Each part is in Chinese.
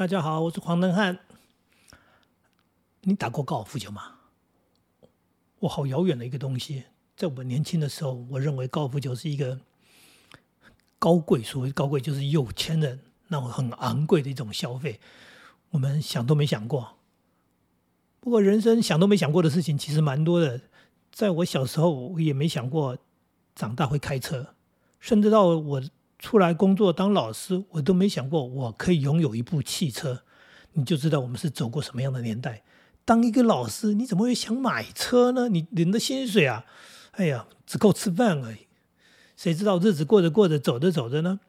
大家好，我是黄登汉。你打过高尔夫球吗？我好遥远的一个东西。在我年轻的时候，我认为高尔夫球是一个高贵，所谓高贵就是有钱人那种很昂贵的一种消费。我们想都没想过。不过人生想都没想过的事情其实蛮多的。在我小时候，我也没想过长大会开车，甚至到我。出来工作当老师，我都没想过我可以拥有一部汽车，你就知道我们是走过什么样的年代。当一个老师，你怎么会想买车呢？你领的薪水啊，哎呀，只够吃饭而已。谁知道日子过着过着，走着走着呢？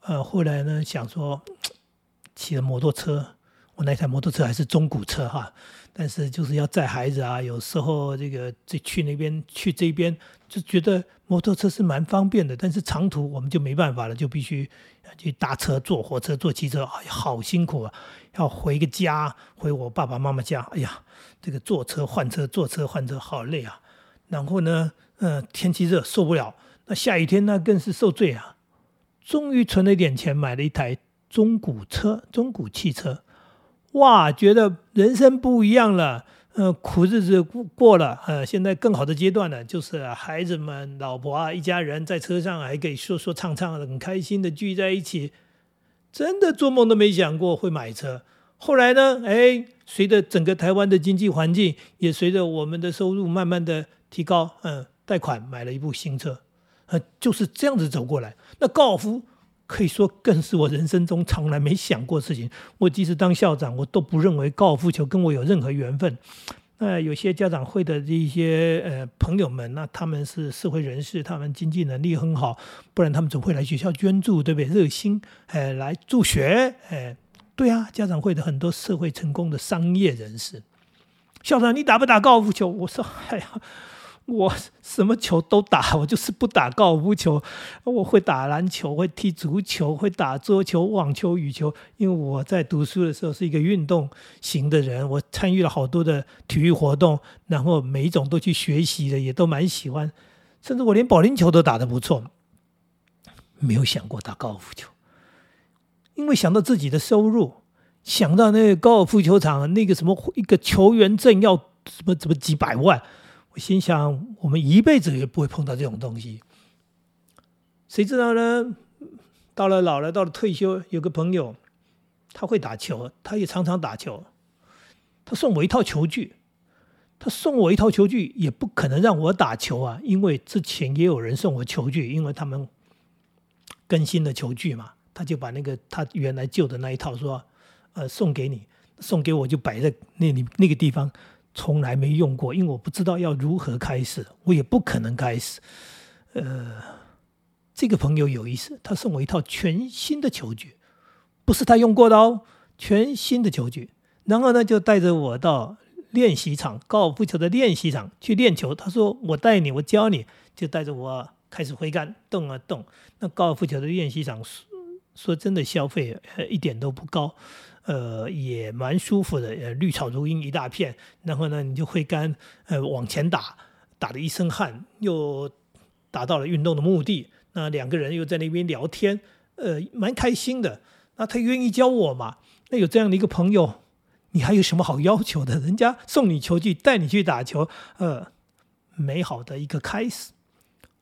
呃，后来呢，想说 骑了摩托车，我那台摩托车还是中古车哈。但是就是要载孩子啊，有时候这个这去那边去这边，就觉得摩托车是蛮方便的。但是长途我们就没办法了，就必须去搭车、坐火车、坐汽车，哎呀，好辛苦啊！要回个家，回我爸爸妈妈家，哎呀，这个坐车换车、坐车换车，好累啊！然后呢，呃，天气热受不了，那下雨天那更是受罪啊！终于存了一点钱，买了一台中古车、中古汽车。哇，觉得人生不一样了，呃，苦日子过过了，呃，现在更好的阶段呢，就是孩子们、老婆啊，一家人在车上还可以说说唱唱，很开心的聚在一起。真的做梦都没想过会买车。后来呢，哎，随着整个台湾的经济环境，也随着我们的收入慢慢的提高，嗯，贷款买了一部新车，呃，就是这样子走过来。那高尔夫。可以说，更是我人生中从来没想过的事情。我即使当校长，我都不认为高尔夫球跟我有任何缘分。那有些家长会的这些呃朋友们，那他们是社会人士，他们经济能力很好，不然他们总会来学校捐助，对不对？热心哎来助学，哎，对啊，家长会的很多社会成功的商业人士。校长，你打不打高尔夫球？我说，哎呀。我什么球都打，我就是不打高尔夫球。我会打篮球，会踢足球，会打桌球、网球、羽球。因为我在读书的时候是一个运动型的人，我参与了好多的体育活动，然后每一种都去学习的，也都蛮喜欢。甚至我连保龄球都打得不错。没有想过打高尔夫球，因为想到自己的收入，想到那个高尔夫球场那个什么一个球员证要什么什么几百万。心想，我们一辈子也不会碰到这种东西。谁知道呢？到了老了，到了退休，有个朋友，他会打球，他也常常打球。他送我一套球具，他送我一套球具，也不可能让我打球啊，因为之前也有人送我球具，因为他们更新的球具嘛，他就把那个他原来旧的那一套说，呃，送给你，送给我就摆在那里那个地方。从来没用过，因为我不知道要如何开始，我也不可能开始。呃，这个朋友有意思，他送我一套全新的球具，不是他用过的哦，全新的球具。然后呢，就带着我到练习场，高尔夫球的练习场去练球。他说：“我带你，我教你。”就带着我开始挥杆，动啊动。那高尔夫球的练习场，说说真的，消费一点都不高。呃，也蛮舒服的，呃，绿草如茵一大片，然后呢，你就挥杆，呃，往前打，打的一身汗，又达到了运动的目的。那两个人又在那边聊天，呃，蛮开心的。那他愿意教我嘛？那有这样的一个朋友，你还有什么好要求的？人家送你球具，带你去打球，呃，美好的一个开始。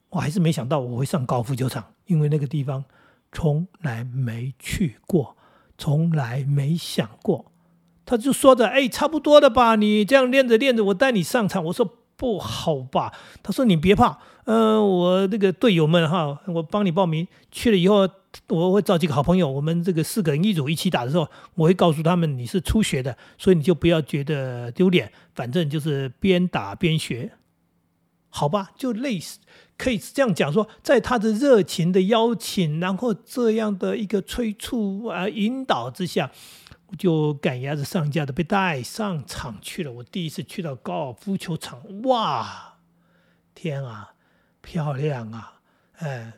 我还是没想到我会上高尔夫球场，因为那个地方从来没去过。从来没想过，他就说着：“哎，差不多的吧？你这样练着练着，我带你上场。”我说：“不好吧？”他说：“你别怕，嗯，我那个队友们哈，我帮你报名去了以后，我会找几个好朋友，我们这个四个人一组一起打的时候，我会告诉他们你是初学的，所以你就不要觉得丢脸，反正就是边打边学，好吧？就类似。”可以这样讲说，在他的热情的邀请，然后这样的一个催促啊引导之下，我就赶鸭子上架的被带上场去了。我第一次去到高尔夫球场，哇，天啊，漂亮啊，哎。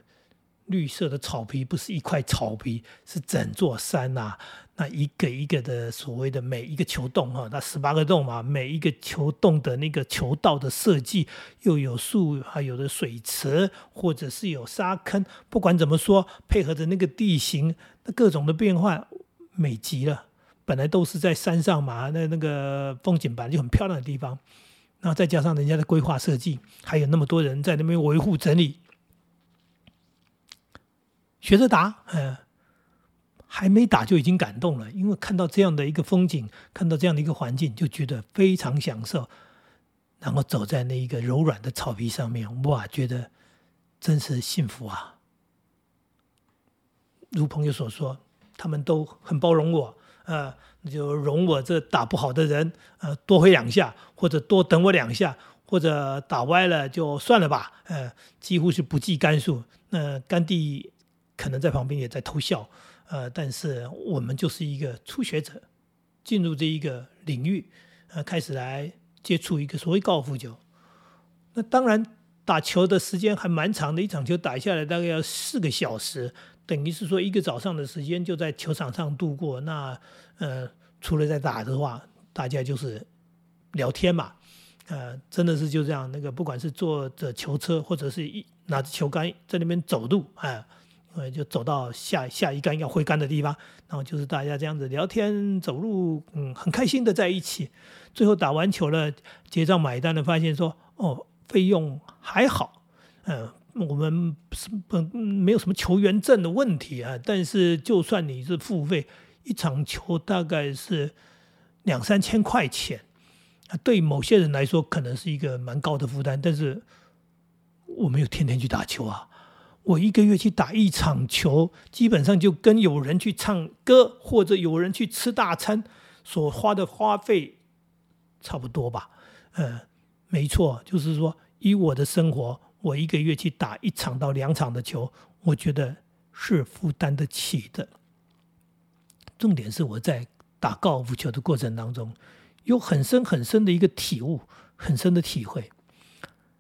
绿色的草皮不是一块草皮，是整座山呐。那一个一个的所谓的每一个球洞哈，那十八个洞嘛，每一个球洞的那个球道的设计，又有树，还有的水池，或者是有沙坑。不管怎么说，配合着那个地形，那各种的变换，美极了。本来都是在山上嘛，那那个风景本来就很漂亮的地方，然后再加上人家的规划设计，还有那么多人在那边维护整理，学着打，嗯，还没打就已经感动了，因为看到这样的一个风景，看到这样的一个环境，就觉得非常享受。然后走在那一个柔软的草皮上面，哇，觉得真是幸福啊！如朋友所说，他们都很包容我，呃，就容我这打不好的人，呃，多挥两下，或者多等我两下，或者打歪了就算了吧，呃，几乎是不计干数。那甘地可能在旁边也在偷笑，呃，但是我们就是一个初学者，进入这一个领域，呃，开始来。接触一个所谓高尔夫球，那当然打球的时间还蛮长的，一场球打下来大概要四个小时，等于是说一个早上的时间就在球场上度过。那呃，除了在打的话，大家就是聊天嘛，呃，真的是就这样。那个不管是坐着球车，或者是一拿着球杆在那边走路，哎。就走到下下一杆要挥杆的地方，然后就是大家这样子聊天、走路，嗯，很开心的在一起。最后打完球了，结账买单了，发现说，哦，费用还好，嗯，我们是不没有什么球员证的问题啊。但是就算你是付费，一场球大概是两三千块钱，对某些人来说可能是一个蛮高的负担。但是我没有天天去打球啊。我一个月去打一场球，基本上就跟有人去唱歌或者有人去吃大餐所花的花费差不多吧。嗯，没错，就是说以我的生活，我一个月去打一场到两场的球，我觉得是负担得起的。重点是我在打高尔夫球的过程当中，有很深很深的一个体悟，很深的体会。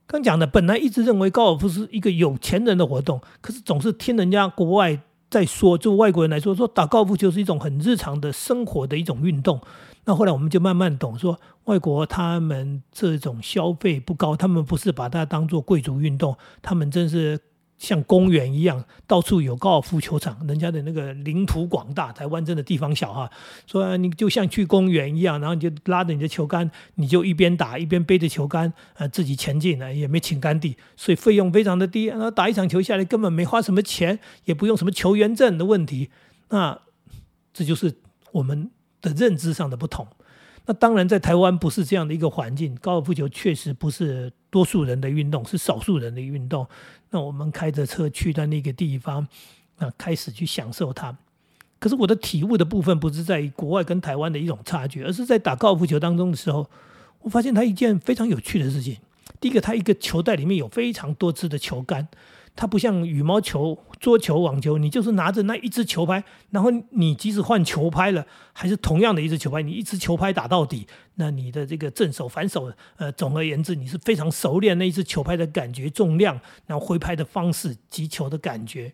刚讲的，本来一直认为高尔夫是一个有钱人的活动，可是总是听人家国外在说，就外国人来说，说打高尔夫球是一种很日常的生活的一种运动。那后来我们就慢慢懂，说外国他们这种消费不高，他们不是把它当做贵族运动，他们真是。像公园一样，到处有高尔夫球场，人家的那个领土广大，台湾真的地方小哈。说你就像去公园一样，然后你就拉着你的球杆，你就一边打一边背着球杆，呃，自己前进呢，也没请干地，所以费用非常的低。然后打一场球下来，根本没花什么钱，也不用什么球员证的问题。那这就是我们的认知上的不同。那当然，在台湾不是这样的一个环境，高尔夫球确实不是多数人的运动，是少数人的运动。那我们开着车去到那个地方，那，开始去享受它。可是我的体悟的部分不是在于国外跟台湾的一种差距，而是在打高尔夫球当中的时候，我发现它一件非常有趣的事情。第一个，它一个球袋里面有非常多支的球杆。它不像羽毛球、桌球、网球，你就是拿着那一支球拍，然后你即使换球拍了，还是同样的一支球拍，你一支球拍打到底，那你的这个正手、反手，呃，总而言之，你是非常熟练那一支球拍的感觉、重量，然后挥拍的方式、击球的感觉。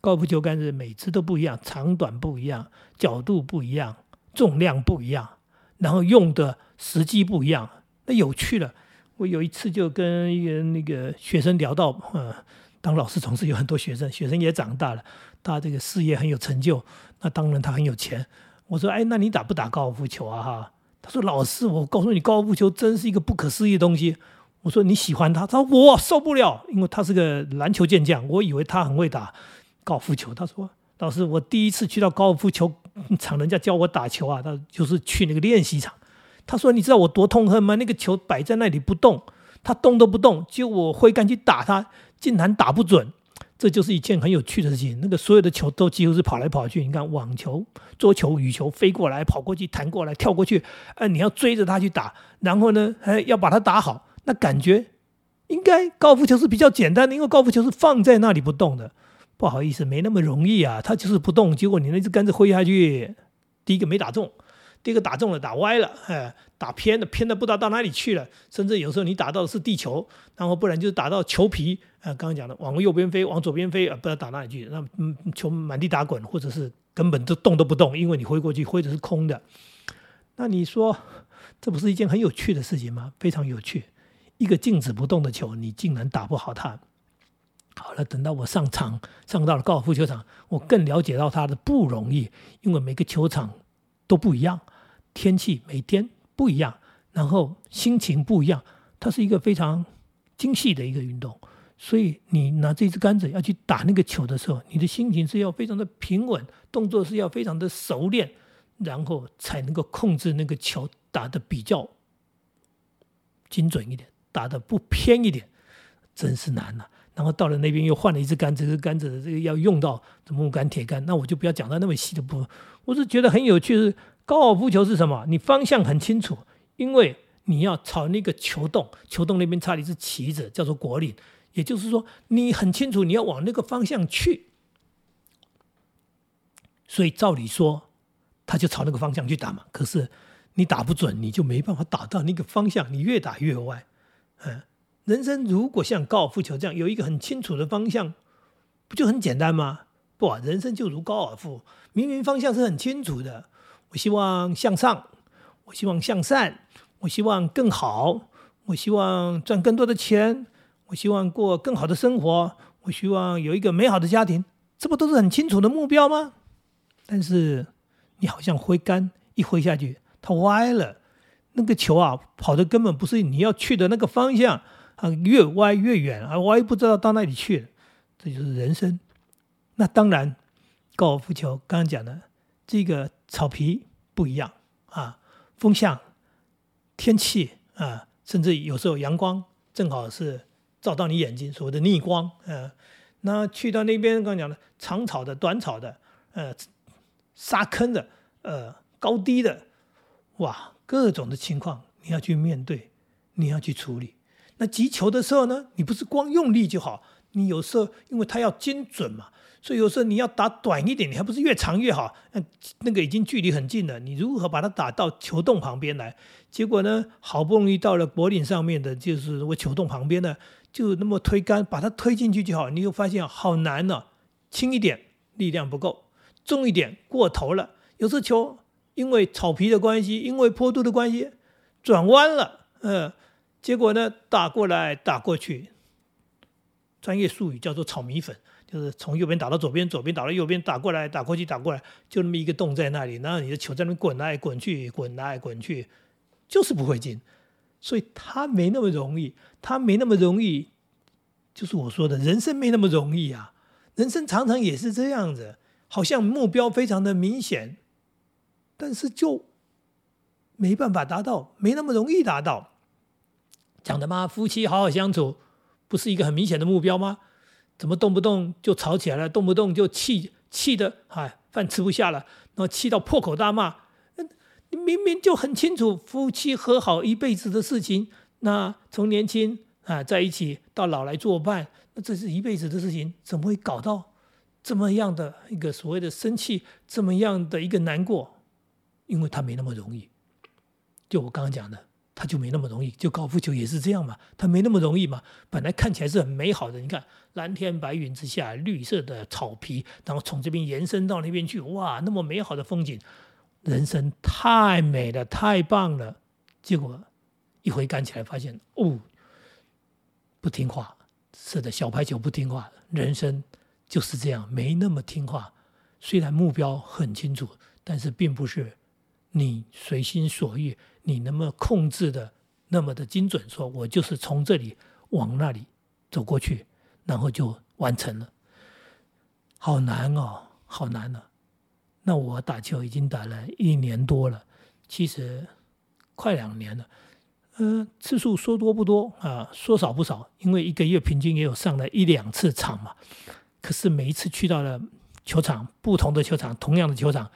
高尔夫球杆是每支都不一样，长短不一样，角度不一样，重量不一样，然后用的时机不一样。那有趣了，我有一次就跟一个那个学生聊到，嗯。当老师总是有很多学生，学生也长大了，他这个事业很有成就，那当然他很有钱。我说，哎，那你打不打高尔夫球啊？哈，他说，老师，我告诉你，高尔夫球真是一个不可思议的东西。我说你喜欢他，他说我受不了，因为他是个篮球健将，我以为他很会打高尔夫球。他说，老师，我第一次去到高尔夫球场，人家教我打球啊，他就是去那个练习场。他说，你知道我多痛恨吗？那个球摆在那里不动，他动都不动，就我挥杆去打他。竟然打不准，这就是一件很有趣的事情。那个所有的球都几乎是跑来跑去。你看网球、桌球、羽球飞过来、跑过去、弹过来、跳过去，哎，你要追着它去打，然后呢，还要把它打好。那感觉应该高尔夫球是比较简单的，因为高尔夫球是放在那里不动的。不好意思，没那么容易啊，它就是不动。结果你那只杆子挥下去，第一个没打中。第一个打中了，打歪了，哎，打偏了，偏的不知道到哪里去了。甚至有时候你打到的是地球，然后不然就是打到球皮，呃，刚刚讲的往右边飞，往左边飞，呃，不知道打哪里去。那嗯，球满地打滚，或者是根本都动都不动，因为你挥过去挥的是空的。那你说这不是一件很有趣的事情吗？非常有趣。一个静止不动的球，你竟然打不好它。好了，等到我上场，上到了高尔夫球场，我更了解到它的不容易，因为每个球场。都不一样，天气每天不一样，然后心情不一样，它是一个非常精细的一个运动。所以你拿这支杆子要去打那个球的时候，你的心情是要非常的平稳，动作是要非常的熟练，然后才能够控制那个球打的比较精准一点，打的不偏一点，真是难呐。然后到了那边又换了一支杆子，这个杆子这个要用到木杆、铁杆，那我就不要讲到那么细的部分。我是觉得很有趣，是高尔夫球是什么？你方向很清楚，因为你要朝那个球洞，球洞那边插了一支旗子，叫做果岭。也就是说，你很清楚你要往那个方向去，所以照理说，他就朝那个方向去打嘛。可是你打不准，你就没办法打到那个方向，你越打越歪。嗯，人生如果像高尔夫球这样有一个很清楚的方向，不就很简单吗？不，人生就如高尔夫，明明方向是很清楚的。我希望向上，我希望向善，我希望更好，我希望赚更多的钱。我希望过更好的生活，我希望有一个美好的家庭，这不都是很清楚的目标吗？但是你好像挥杆一挥下去，它歪了，那个球啊跑的根本不是你要去的那个方向啊，越歪越远啊，歪不知道到哪里去了。这就是人生。那当然，高尔夫球刚刚讲的这个草皮不一样啊，风向、天气啊，甚至有时候阳光正好是。照到你眼睛，所谓的逆光，呃，那去到那边，刚刚讲的长草的、短草的，呃，沙坑的，呃，高低的，哇，各种的情况你要去面对，你要去处理。那击球的时候呢，你不是光用力就好，你有时候因为它要精准嘛。所以有时候你要打短一点，你还不是越长越好？那那个已经距离很近了，你如何把它打到球洞旁边来？结果呢，好不容易到了脖领上面的，就是我球洞旁边呢，就那么推杆把它推进去就好。你又发现好难呢，轻一点力量不够，重一点过头了。有时球因为草皮的关系，因为坡度的关系转弯了，嗯，结果呢打过来打过去，专业术语叫做草米粉。是从右边打到左边，左边打到右边，打过来，打过去，打过来，就那么一个洞在那里，然后你的球在那边滚来滚去，滚来滚去，就是不会进，所以它没那么容易，它没那么容易，就是我说的人生没那么容易啊，人生常常也是这样子，好像目标非常的明显，但是就没办法达到，没那么容易达到。讲的嘛，夫妻好好相处，不是一个很明显的目标吗？怎么动不动就吵起来了？动不动就气气的，哎，饭吃不下了，然后气到破口大骂。你明明就很清楚，夫妻和好一辈子的事情，那从年轻啊在一起到老来作伴，那这是一辈子的事情，怎么会搞到这么样的一个所谓的生气，这么样的一个难过？因为他没那么容易。就我刚刚讲的。就没那么容易，就高尔夫球也是这样嘛，他没那么容易嘛。本来看起来是很美好的，你看蓝天白云之下，绿色的草皮，然后从这边延伸到那边去，哇，那么美好的风景，人生太美了，太棒了。结果一回赶起来，发现哦，不听话，是的，小排球不听话，人生就是这样，没那么听话。虽然目标很清楚，但是并不是你随心所欲。你能不能控制的那么的精准？说我就是从这里往那里走过去，然后就完成了。好难哦，好难啊！那我打球已经打了一年多了，其实快两年了。呃，次数说多不多啊，说少不少，因为一个月平均也有上了一两次场嘛。可是每一次去到了球场，不同的球场，同样的球场，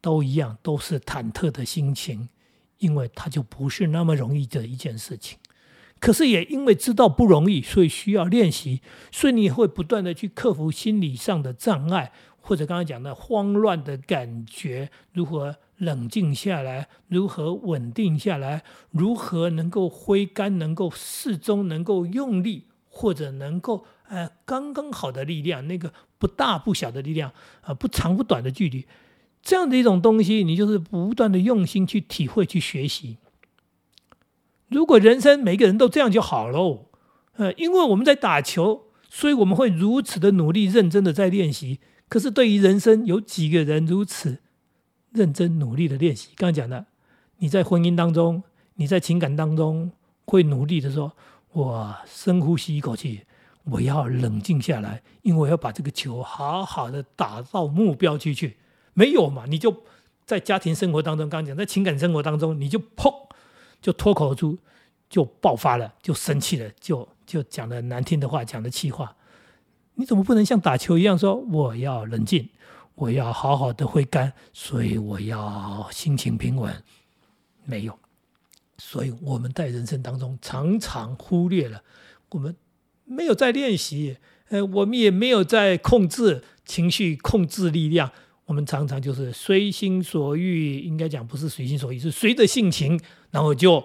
都一样，都是忐忑的心情。因为它就不是那么容易的一件事情，可是也因为知道不容易，所以需要练习，所以你会不断的去克服心理上的障碍，或者刚才讲的慌乱的感觉，如何冷静下来，如何稳定下来，如何能够挥杆，能够适中，能够用力，或者能够呃刚刚好的力量，那个不大不小的力量，啊不长不短的距离。这样的一种东西，你就是不断的用心去体会、去学习。如果人生每个人都这样就好喽，呃，因为我们在打球，所以我们会如此的努力、认真的在练习。可是对于人生，有几个人如此认真努力的练习。刚刚讲的，你在婚姻当中，你在情感当中会努力的说：“我深呼吸一口气，我要冷静下来，因为我要把这个球好好的打到目标区去。”没有嘛？你就在家庭生活当中，刚讲，在情感生活当中，你就砰，就脱口而出，就爆发了，就生气了，就就讲的难听的话，讲的气话。你怎么不能像打球一样说我要冷静，我要好好的挥杆，所以我要心情平稳？没有，所以我们在人生当中常常忽略了，我们没有在练习，呃，我们也没有在控制情绪、控制力量，我们常常就是随心所欲，应该讲不是随心所欲，是随着性情，然后就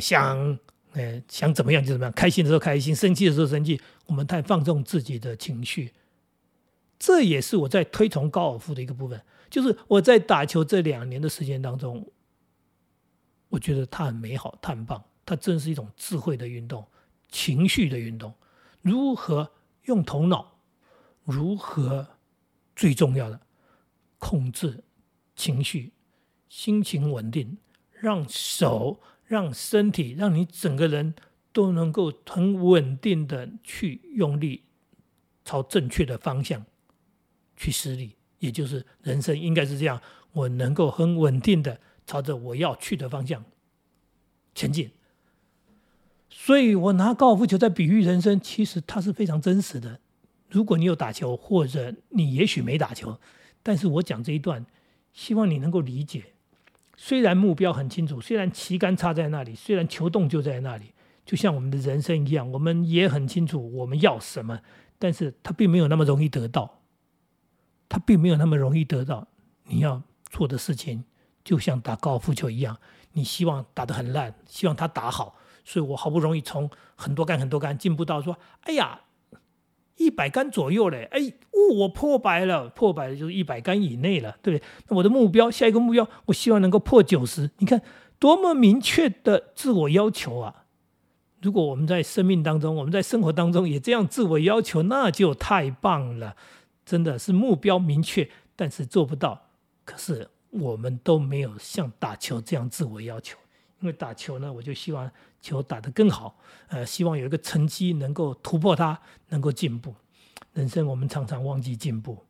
想。呃，想怎么样就怎么样，开心的时候开心，生气的时候生气，我们太放纵自己的情绪，这也是我在推崇高尔夫的一个部分。就是我在打球这两年的时间当中，我觉得它很美好，它很棒，它真是一种智慧的运动，情绪的运动。如何用头脑？如何最重要的控制情绪，心情稳定，让手。让身体，让你整个人都能够很稳定的去用力，朝正确的方向去施力，也就是人生应该是这样，我能够很稳定的朝着我要去的方向前进。所以我拿高尔夫球在比喻人生，其实它是非常真实的。如果你有打球，或者你也许没打球，但是我讲这一段，希望你能够理解。虽然目标很清楚，虽然旗杆插在那里，虽然球洞就在那里，就像我们的人生一样，我们也很清楚我们要什么，但是它并没有那么容易得到，它并没有那么容易得到。你要做的事情，就像打高尔夫球一样，你希望打得很烂，希望它打好，所以我好不容易从很多杆很多杆进步到说，哎呀。一百杆左右嘞，哎，我破百了，破百了就是一百杆以内了，对不对？那我的目标，下一个目标，我希望能够破九十。你看多么明确的自我要求啊！如果我们在生命当中，我们在生活当中也这样自我要求，那就太棒了。真的是目标明确，但是做不到。可是我们都没有像打球这样自我要求，因为打球呢，我就希望。球打得更好，呃，希望有一个成绩能够突破它，能够进步。人生我们常常忘记进步，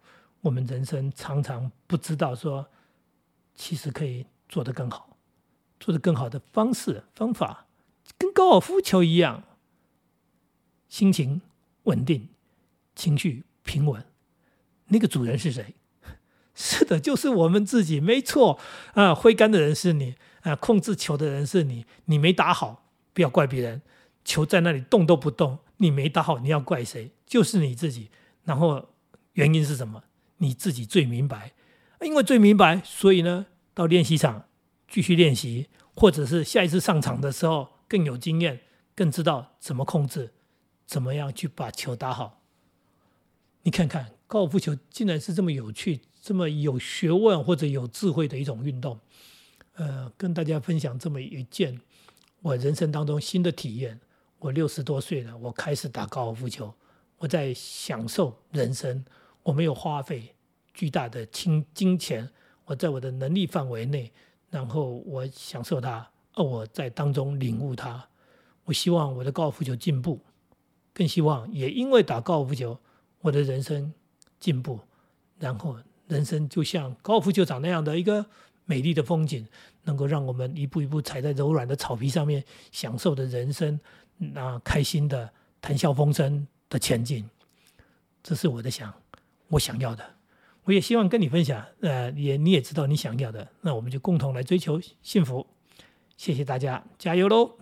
我们人生常常不知道说，其实可以做得更好，做得更好的方式方法，跟高尔夫球一样，心情稳定，情绪平稳。那个主人是谁？是的，就是我们自己，没错啊。挥杆的人是你啊，控制球的人是你，你没打好。不要怪别人，球在那里动都不动，你没打好，你要怪谁？就是你自己。然后原因是什么？你自己最明白。因为最明白，所以呢，到练习场继续练习，或者是下一次上场的时候更有经验，更知道怎么控制，怎么样去把球打好。你看看高尔夫球竟然是这么有趣、这么有学问或者有智慧的一种运动。呃，跟大家分享这么一件。我人生当中新的体验，我六十多岁了，我开始打高尔夫球，我在享受人生，我没有花费巨大的金金钱，我在我的能力范围内，然后我享受它，而我在当中领悟它。我希望我的高尔夫球进步，更希望也因为打高尔夫球，我的人生进步，然后人生就像高尔夫球场那样的一个。美丽的风景，能够让我们一步一步踩在柔软的草皮上面，享受的人生，那开心的谈笑风生的前进，这是我的想，我想要的，我也希望跟你分享。呃，也你也知道你想要的，那我们就共同来追求幸福。谢谢大家，加油喽！